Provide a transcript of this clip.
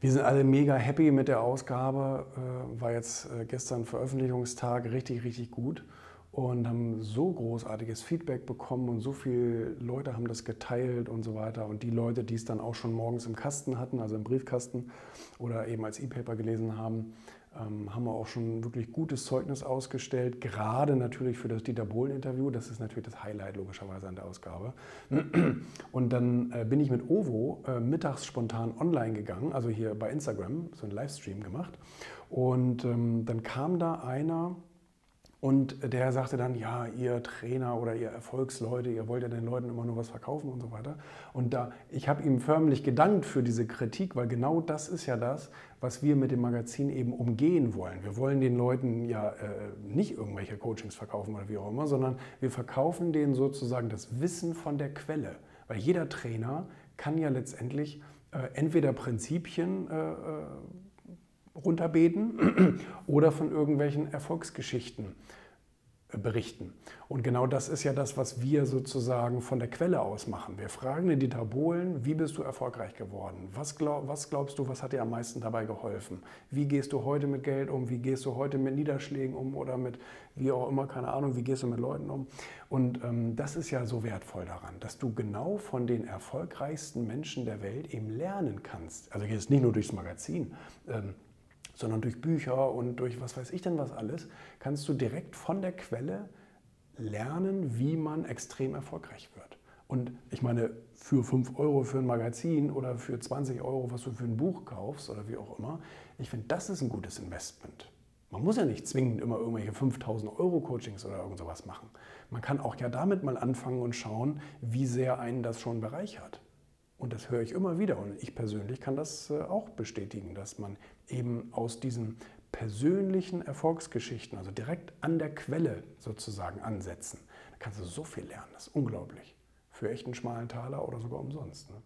Wir sind alle mega happy mit der Ausgabe. Äh, war jetzt äh, gestern Veröffentlichungstag richtig, richtig gut und haben so großartiges Feedback bekommen und so viele Leute haben das geteilt und so weiter. Und die Leute, die es dann auch schon morgens im Kasten hatten, also im Briefkasten oder eben als E-Paper gelesen haben, ähm, haben wir auch schon wirklich gutes Zeugnis ausgestellt, gerade natürlich für das Dieter Bohlen-Interview. Das ist natürlich das Highlight logischerweise an der Ausgabe. Und dann äh, bin ich mit Ovo äh, mittags spontan online gegangen, also hier bei Instagram, so einen Livestream gemacht. Und ähm, dann kam da einer, und der sagte dann, ja, ihr Trainer oder ihr Erfolgsleute, ihr wollt ja den Leuten immer nur was verkaufen und so weiter. Und da, ich habe ihm förmlich gedankt für diese Kritik, weil genau das ist ja das, was wir mit dem Magazin eben umgehen wollen. Wir wollen den Leuten ja äh, nicht irgendwelche Coachings verkaufen oder wie auch immer, sondern wir verkaufen denen sozusagen das Wissen von der Quelle. Weil jeder Trainer kann ja letztendlich äh, entweder Prinzipien äh, äh runterbeten oder von irgendwelchen Erfolgsgeschichten äh, berichten. Und genau das ist ja das, was wir sozusagen von der Quelle aus machen. Wir fragen den Dieter Bohlen, wie bist du erfolgreich geworden? Was, glaub, was glaubst du, was hat dir am meisten dabei geholfen? Wie gehst du heute mit Geld um? Wie gehst du heute mit Niederschlägen um oder mit, wie auch immer, keine Ahnung, wie gehst du mit Leuten um? Und ähm, das ist ja so wertvoll daran, dass du genau von den erfolgreichsten Menschen der Welt eben lernen kannst. Also jetzt nicht nur durchs Magazin. Ähm, sondern durch Bücher und durch was weiß ich denn was alles, kannst du direkt von der Quelle lernen, wie man extrem erfolgreich wird. Und ich meine, für 5 Euro für ein Magazin oder für 20 Euro, was du für ein Buch kaufst oder wie auch immer, ich finde, das ist ein gutes Investment. Man muss ja nicht zwingend immer irgendwelche 5000 Euro Coachings oder irgend sowas machen. Man kann auch ja damit mal anfangen und schauen, wie sehr einen das schon bereichert. Und das höre ich immer wieder. Und ich persönlich kann das äh, auch bestätigen, dass man eben aus diesen persönlichen Erfolgsgeschichten, also direkt an der Quelle sozusagen ansetzen, da kannst du so viel lernen. Das ist unglaublich. Für echt einen schmalen Taler oder sogar umsonst. Ne?